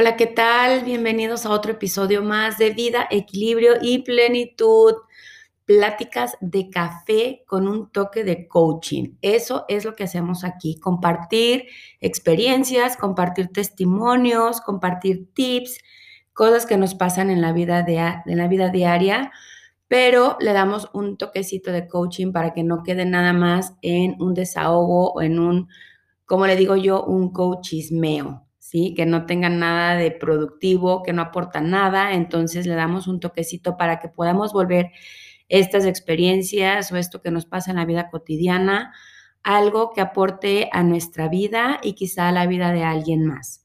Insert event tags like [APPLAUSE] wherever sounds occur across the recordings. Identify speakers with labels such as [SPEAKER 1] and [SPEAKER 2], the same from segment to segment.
[SPEAKER 1] Hola, ¿qué tal? Bienvenidos a otro episodio más de Vida, Equilibrio y Plenitud. Pláticas de café con un toque de coaching. Eso es lo que hacemos aquí, compartir experiencias, compartir testimonios, compartir tips, cosas que nos pasan en la vida, de, la vida diaria, pero le damos un toquecito de coaching para que no quede nada más en un desahogo o en un, como le digo yo, un coachismeo. ¿Sí? Que no tengan nada de productivo, que no aportan nada, entonces le damos un toquecito para que podamos volver estas experiencias o esto que nos pasa en la vida cotidiana, algo que aporte a nuestra vida y quizá a la vida de alguien más.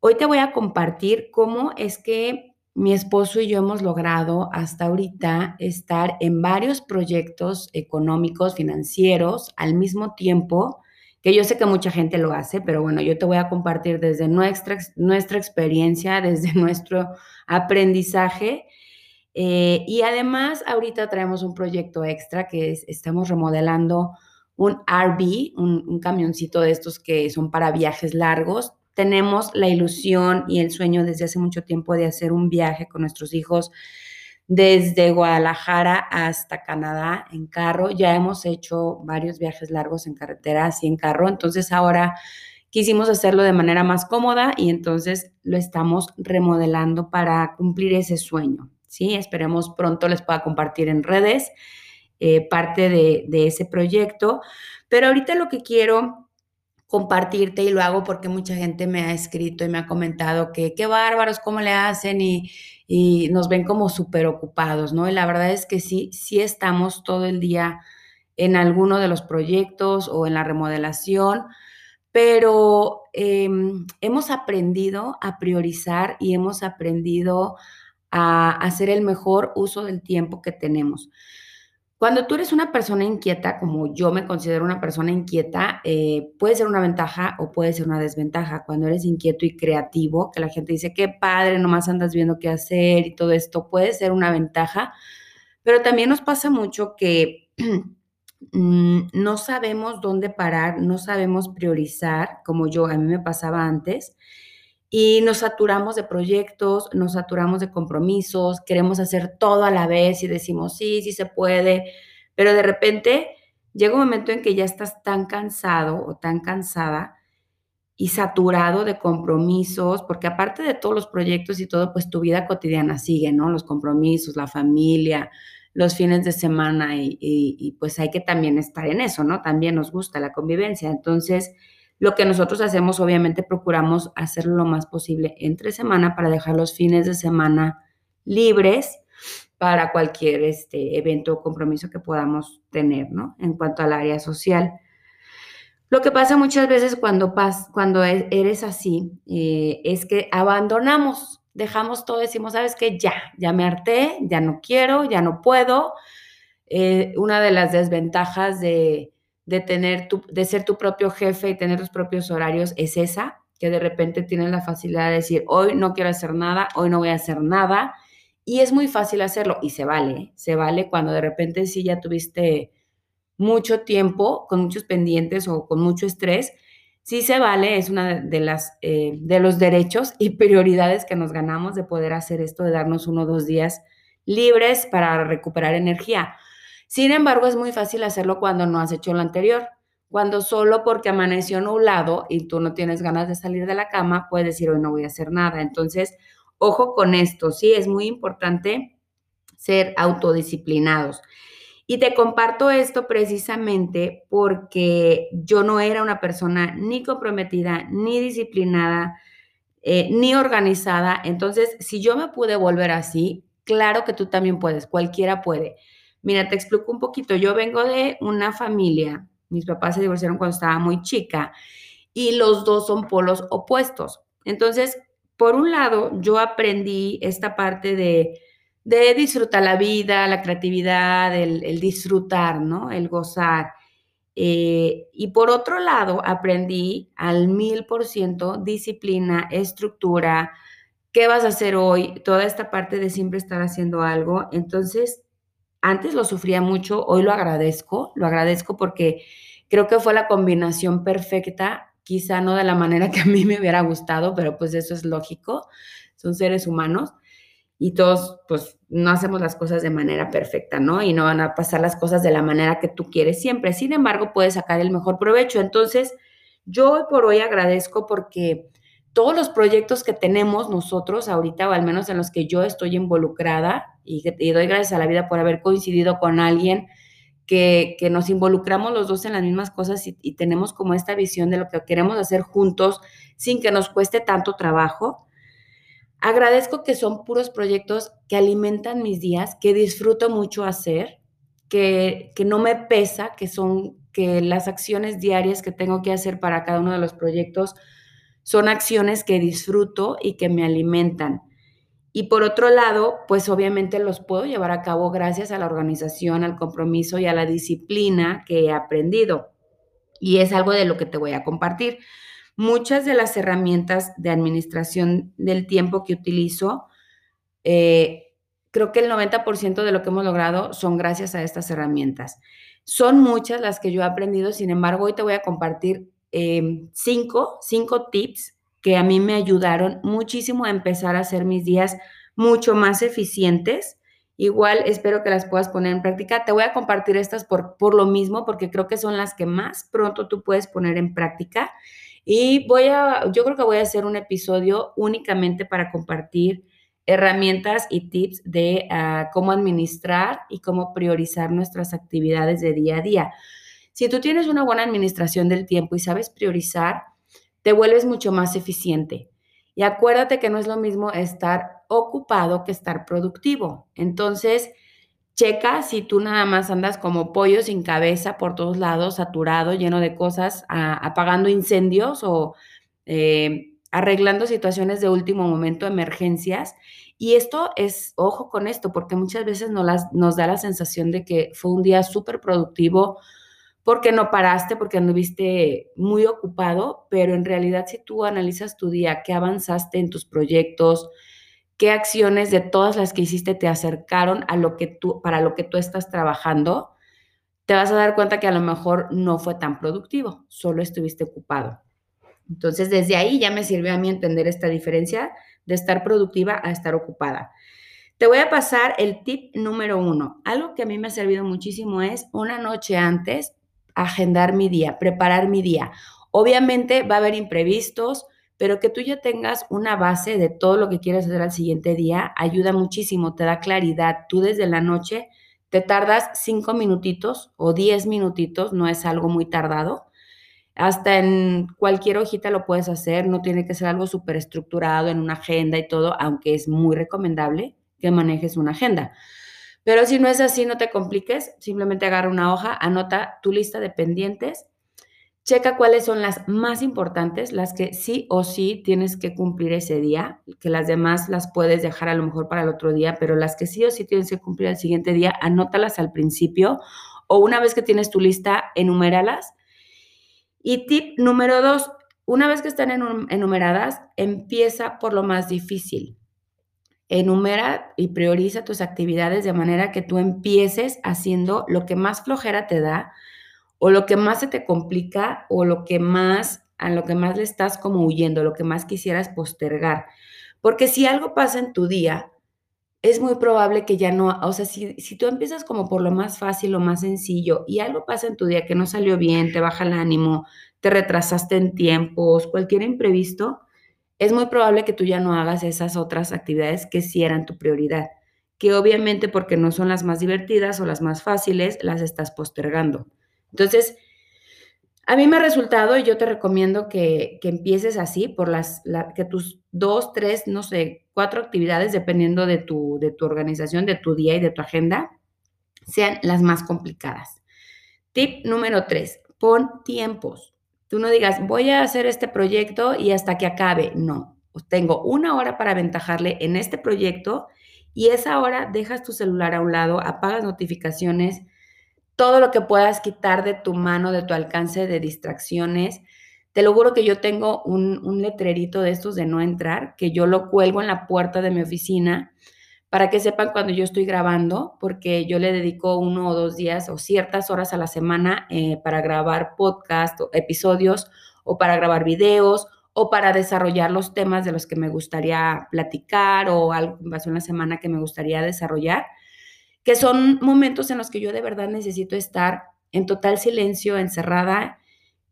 [SPEAKER 1] Hoy te voy a compartir cómo es que mi esposo y yo hemos logrado hasta ahorita estar en varios proyectos económicos, financieros, al mismo tiempo, que yo sé que mucha gente lo hace, pero bueno, yo te voy a compartir desde nuestra, nuestra experiencia, [LAUGHS] desde nuestro aprendizaje. Eh, y además, ahorita traemos un proyecto extra que es, estamos remodelando un RV, un, un camioncito de estos que son para viajes largos. Tenemos la ilusión y el sueño desde hace mucho tiempo de hacer un viaje con nuestros hijos desde Guadalajara hasta Canadá en carro. Ya hemos hecho varios viajes largos en carretera, así en carro. Entonces ahora quisimos hacerlo de manera más cómoda y entonces lo estamos remodelando para cumplir ese sueño. ¿sí? Esperemos pronto les pueda compartir en redes eh, parte de, de ese proyecto. Pero ahorita lo que quiero compartirte y lo hago porque mucha gente me ha escrito y me ha comentado que qué bárbaros, cómo le hacen y, y nos ven como súper ocupados, ¿no? Y la verdad es que sí, sí estamos todo el día en alguno de los proyectos o en la remodelación, pero em, hemos aprendido a priorizar y hemos aprendido a hacer el mejor uso del tiempo que tenemos. Cuando tú eres una persona inquieta, como yo me considero una persona inquieta, eh, puede ser una ventaja o puede ser una desventaja. Cuando eres inquieto y creativo, que la gente dice, qué padre, nomás andas viendo qué hacer y todo esto, puede ser una ventaja, pero también nos pasa mucho que [CLEARS THROAT] mm, no sabemos dónde parar, no sabemos priorizar, como yo, a mí me pasaba antes, y nos saturamos de proyectos, nos saturamos de compromisos, queremos hacer todo a la vez y decimos, sí, sí se puede, pero de repente llega un momento en que ya estás tan cansado o tan cansada y saturado de compromisos, porque aparte de todos los proyectos y todo, pues tu vida cotidiana sigue, ¿no? Los compromisos, la familia, los fines de semana y, y pues hay que también estar en eso, ¿no? También nos gusta la convivencia. Entonces, lo que nosotros hacemos, obviamente, procuramos hacerlo lo más posible entre semana para dejar los fines de semana libres para cualquier este, evento o compromiso que podamos tener, ¿no? En cuanto al área social. Lo que pasa muchas veces cuando, pas, cuando e, eres así eh, es que abandonamos, dejamos todo, decimos, sabes qué? ya, ya me harté, ya no quiero, ya no puedo. Eh, una de las desventajas de, de tener tu, de ser tu propio jefe y tener tus propios horarios es esa, que de repente tienes la facilidad de decir, hoy no quiero hacer nada, hoy no voy a hacer nada. Y es muy fácil hacerlo y se vale, se vale cuando de repente sí ya tuviste mucho tiempo con muchos pendientes o con mucho estrés, sí se vale, es una de las eh, de los derechos y prioridades que nos ganamos de poder hacer esto, de darnos uno o dos días libres para recuperar energía. Sin embargo, es muy fácil hacerlo cuando no has hecho lo anterior. Cuando solo porque amaneció nublado y tú no tienes ganas de salir de la cama, puedes decir hoy no voy a hacer nada. Entonces, ojo con esto, sí, es muy importante ser autodisciplinados. Y te comparto esto precisamente porque yo no era una persona ni comprometida, ni disciplinada, eh, ni organizada. Entonces, si yo me pude volver así, claro que tú también puedes, cualquiera puede. Mira, te explico un poquito. Yo vengo de una familia, mis papás se divorciaron cuando estaba muy chica y los dos son polos opuestos. Entonces, por un lado, yo aprendí esta parte de, de disfrutar la vida, la creatividad, el, disfrutar, ¿no? El gozar. Eh, y por otro lado, aprendí al mil por ciento disciplina, estructura, qué vas a hacer hoy, toda esta parte de siempre estar haciendo algo. Entonces, antes lo sufría mucho, hoy lo agradezco, lo agradezco porque creo que fue la combinación perfecta quizá no de la manera que a mí me hubiera gustado, pero pues eso es lógico, son seres humanos y todos pues no hacemos las cosas de manera perfecta, ¿no? Y no van a pasar las cosas de la manera que tú quieres siempre. Sin embargo, puedes sacar el mejor provecho. Entonces, yo hoy por hoy agradezco porque todos los proyectos que tenemos nosotros ahorita, o al menos en los que yo estoy involucrada, y, y doy gracias a la vida por haber coincidido con alguien que, nos involucramos los dos en las mismas cosas y, tenemos como esta visión de lo que queremos hacer juntos sin que nos cueste tanto trabajo. Agradezco que son puros proyectos que alimentan mis días, que disfruto mucho hacer, que, que no me pesa, que son que las acciones diarias que tengo que hacer para cada uno de los proyectos son acciones que disfruto y que me alimentan. Y por otro lado, pues obviamente los puedo llevar a cabo gracias a la organización, al compromiso y a la disciplina que he aprendido. Y es algo de lo que te voy a compartir. Muchas de las herramientas de administración del tiempo que utilizo, eh, creo que el 90% de lo que hemos logrado son gracias a estas herramientas. Son muchas las que yo he aprendido, sin embargo, hoy te voy a compartir eh, cinco, cinco tips que a mí me ayudaron muchísimo a empezar a hacer mis días mucho más eficientes. Igual espero que las puedas poner en práctica. Te voy a compartir estas por, por lo mismo, porque creo que son las que más pronto tú puedes poner en práctica. Y voy a, yo creo que voy a hacer un episodio únicamente para compartir herramientas y tips de ah, cómo administrar y cómo priorizar nuestras actividades de día a día. Si tú tienes una buena administración del tiempo y sabes priorizar, te vuelves mucho más eficiente. Y acuérdate que no es lo mismo estar ocupado que estar productivo. Entonces, checa si tú nada más andas como pollo sin cabeza por todos lados, saturado, lleno de cosas, apagando incendios o eh, arreglando situaciones de último momento, emergencias. Y esto es, ojo con esto, porque muchas veces nos, nos da la sensación de que fue un día súper productivo, porque no paraste, porque anduviste muy ocupado, pero en realidad si tú analizas tu día, qué avanzaste en tus proyectos, qué acciones de todas las que hiciste te acercaron a lo que tú, para lo que tú estás trabajando, te vas a dar cuenta que a lo mejor no fue tan productivo, solo estuviste ocupado. Entonces, desde ahí ya me sirvió a mí entender esta diferencia de estar productiva a estar ocupada. Te voy a pasar el tip número uno. Algo que a mí me ha servido muchísimo es una noche antes agendar mi día, preparar mi día. Obviamente va a haber imprevistos, pero que tú ya tengas una base de todo lo que quieres hacer al siguiente día ayuda muchísimo, te da claridad. Tú desde la noche te tardas cinco minutitos o diez minutitos, no es algo muy tardado. Hasta en cualquier hojita lo puedes hacer, no tiene que ser algo súper estructurado en una agenda y todo, aunque es muy recomendable que manejes una agenda. Pero si no es así, no te compliques, simplemente agarra una hoja, anota tu lista de pendientes, checa cuáles son las más importantes, las que sí o sí tienes que cumplir ese día, que las demás las puedes dejar a lo mejor para el otro día, pero las que sí o sí tienes que cumplir el siguiente día, anótalas al principio o una vez que tienes tu lista, enuméralas. Y tip número dos, una vez que están enumeradas, empieza por lo más difícil enumera y prioriza tus actividades de manera que tú empieces haciendo lo que más flojera te da o lo que más se te complica o lo que más a lo que más le estás como huyendo, lo que más quisieras postergar. Porque si algo pasa en tu día, es muy probable que ya no, o sea, si, si tú empiezas como por lo más fácil, lo más sencillo, y algo pasa en tu día que no salió bien, te baja el ánimo, te retrasaste en tiempos, cualquier imprevisto, es muy probable que tú ya no hagas esas otras actividades que sí eran tu prioridad, que obviamente porque no son las más divertidas o las más fáciles, las estás postergando. Entonces, a mí me ha resultado y yo te recomiendo que, empieces así por las, que tus dos, tres, no sé, cuatro actividades, dependiendo de tu, de tu organización, de tu día y de tu agenda, sean las más complicadas. Tip número tres, pon tiempos. Tú no digas, voy a hacer este proyecto y hasta que acabe. No, tengo una hora para aventajarle en este proyecto y esa hora dejas tu celular a un lado, apagas notificaciones, todo lo que puedas quitar de tu mano, de tu alcance de distracciones. Te lo juro que yo tengo un, un letrerito de estos de no entrar, que yo lo cuelgo en la puerta de mi oficina para que sepan cuando yo estoy grabando, porque yo le dedico uno o dos días o ciertas horas a la semana eh, para grabar podcast o episodios o para grabar videos o para desarrollar los temas de los que me gustaría platicar o algo que pasó en la semana que me gustaría desarrollar, que son momentos en los que yo de verdad necesito estar en total silencio, encerrada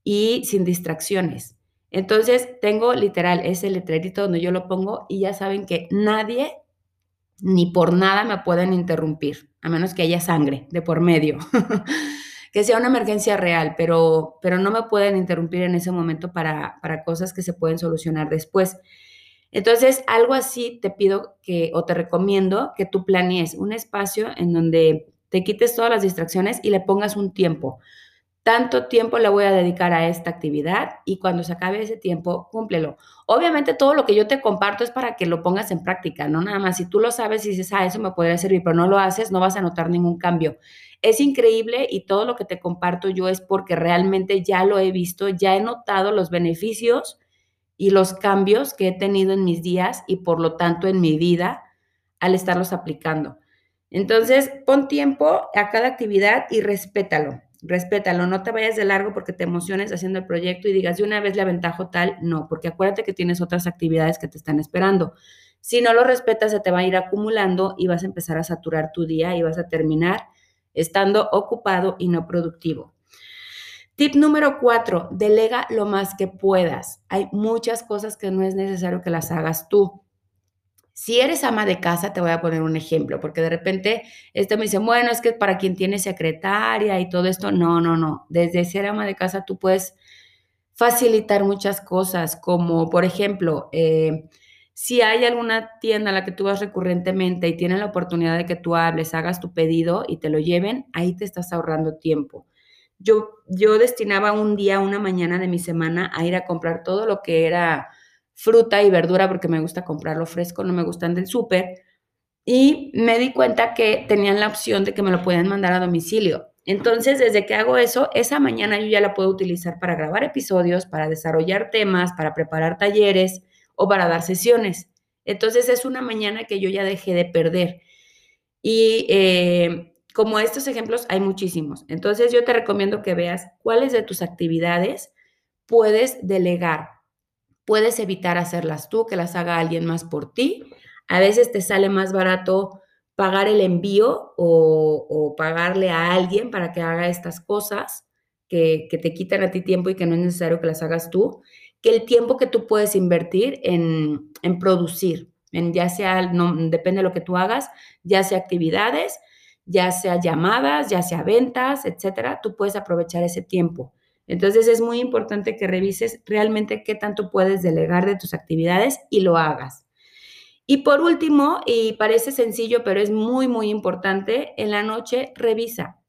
[SPEAKER 1] y sin distracciones. Entonces tengo literal ese letrerito donde yo lo pongo y ya saben que nadie ni por nada me pueden interrumpir, a menos que haya sangre de por medio. [LAUGHS] que sea una emergencia real, pero, pero no me pueden interrumpir en ese momento para, para cosas que se pueden solucionar después. Entonces, algo así te pido que, o te recomiendo que tú planees un espacio en donde te quites todas las distracciones y le pongas un tiempo tanto tiempo le voy a dedicar a esta actividad y cuando se acabe ese tiempo, cúmplelo. Obviamente todo lo que yo te comparto es para que lo pongas en práctica, no nada más. Si tú lo sabes y dices, ah, eso me podría servir, pero no lo haces, no vas a notar ningún cambio. Es increíble y todo lo que te comparto yo es porque realmente ya lo he visto, ya he notado los beneficios y los cambios que he tenido en mis días y por lo tanto en mi vida al estarlos aplicando. Entonces, pon tiempo a cada actividad y respétalo respétalo, no te vayas de largo porque te emociones haciendo el proyecto y digas de una vez le aventajo tal, no, porque acuérdate que tienes otras actividades que te están esperando. Si no lo respetas, se te va a ir acumulando y vas a empezar a saturar tu día y vas a terminar estando ocupado y no productivo. Tip número cuatro, delega lo más que puedas. Hay muchas cosas que no es necesario que las hagas tú. Si eres ama de casa, te voy a poner un ejemplo, porque de repente esto me dice, bueno, es que para quien tiene secretaria y todo esto, no, no, no. Desde ser ama de casa tú puedes facilitar muchas cosas, como por ejemplo, eh, si hay alguna tienda a la que tú vas recurrentemente y tienen la oportunidad de que tú hables, hagas tu pedido y te lo lleven, ahí te estás ahorrando tiempo. Yo, yo destinaba un día, una mañana de mi semana a ir a comprar todo lo que era fruta y verdura porque me gusta comprarlo fresco, no me gustan del súper. Y me di cuenta que tenían la opción de que me lo pueden mandar a domicilio. Entonces, desde que hago eso, esa mañana yo ya la puedo utilizar para grabar episodios, para desarrollar temas, para preparar talleres o para dar sesiones. Entonces, es una mañana que yo ya dejé de perder. Y eh, como estos ejemplos, hay muchísimos. Entonces, yo te recomiendo que veas cuáles de tus actividades puedes delegar Puedes evitar hacerlas tú, que las haga alguien más por ti. A veces te sale más barato pagar el envío o, pagarle a alguien para que haga estas cosas que, te quitan a ti tiempo y que no es necesario que las hagas tú, que el tiempo que tú puedes invertir en, en producir, en ya sea, no, depende de lo que tú hagas, ya sea actividades, ya sea llamadas, ya sea ventas, etcétera, tú puedes aprovechar ese tiempo. Entonces es muy importante que revises realmente qué tanto puedes delegar de tus actividades y lo hagas. Y por último, y parece sencillo, pero es muy, muy importante, en la noche revisa.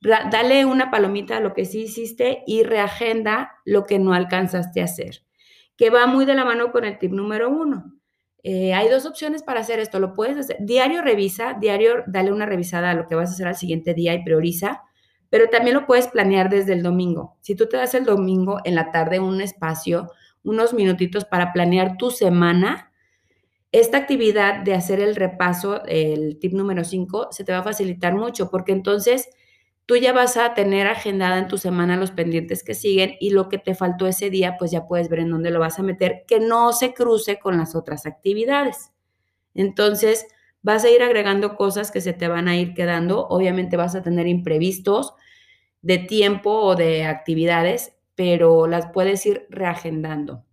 [SPEAKER 1] Dale una palomita a lo que sí hiciste y reagenda lo que no alcanzaste a hacer, que va muy de la mano con el tip número uno. Eh, hay dos opciones para hacer esto. Lo puedes hacer. Diario revisa, diario dale una revisada a lo que vas a hacer al siguiente día y prioriza pero también lo puedes planear desde el domingo. Si tú te das el domingo en la tarde un espacio, unos minutitos para planear tu semana, esta actividad de hacer el repaso, el tip número 5, se te va a facilitar mucho porque entonces tú ya vas a tener agendada en tu semana los pendientes que siguen y lo que te faltó ese día, pues ya puedes ver en dónde lo vas a meter, que no se cruce con las otras actividades. Entonces, vas a ir agregando cosas que se te van a ir quedando. Obviamente vas a tener imprevistos de tiempo o de actividades, pero las puedes ir reagendando.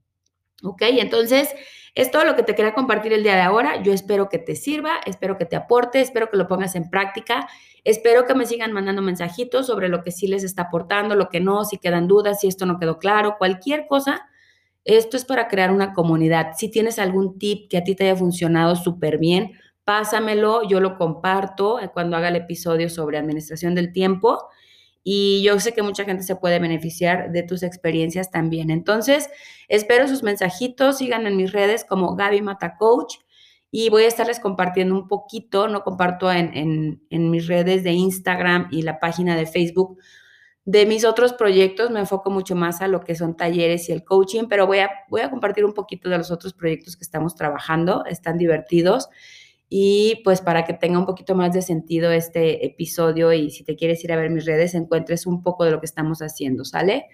[SPEAKER 1] ¿Ok? Entonces, es todo lo que te quería compartir el día de ahora. Yo espero que te sirva, espero que te aporte, espero que lo pongas en práctica. Espero que me sigan mandando mensajitos sobre lo que sí les está aportando, lo que no, si quedan dudas, si esto no quedó claro, cualquier cosa. Esto es para crear una comunidad. Si tienes algún tip que a ti te haya funcionado súper bien, pásamelo, yo lo comparto eh, cuando haga el episodio sobre administración del tiempo. Y yo sé que mucha gente se puede beneficiar de tus experiencias también. Entonces, espero sus mensajitos, síganme en mis redes como Gaby Mata Coach. Y voy a estarles compartiendo un poquito, no comparto en, en mis redes de Instagram y la página de Facebook de mis otros proyectos, me enfoco mucho más a lo que son talleres y el coaching, pero voy a, voy a compartir un poquito de los otros proyectos que estamos trabajando, están divertidos y pues para que tenga un poquito más de sentido este episodio y si te quieres ir a ver mis redes, encuentres un poco de lo que estamos haciendo, ¿sale?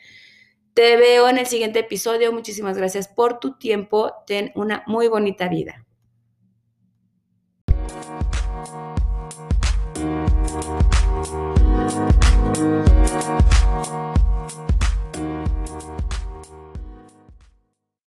[SPEAKER 1] Te veo en el siguiente episodio. Muchísimas gracias por tu tiempo. Ten una muy bonita vida.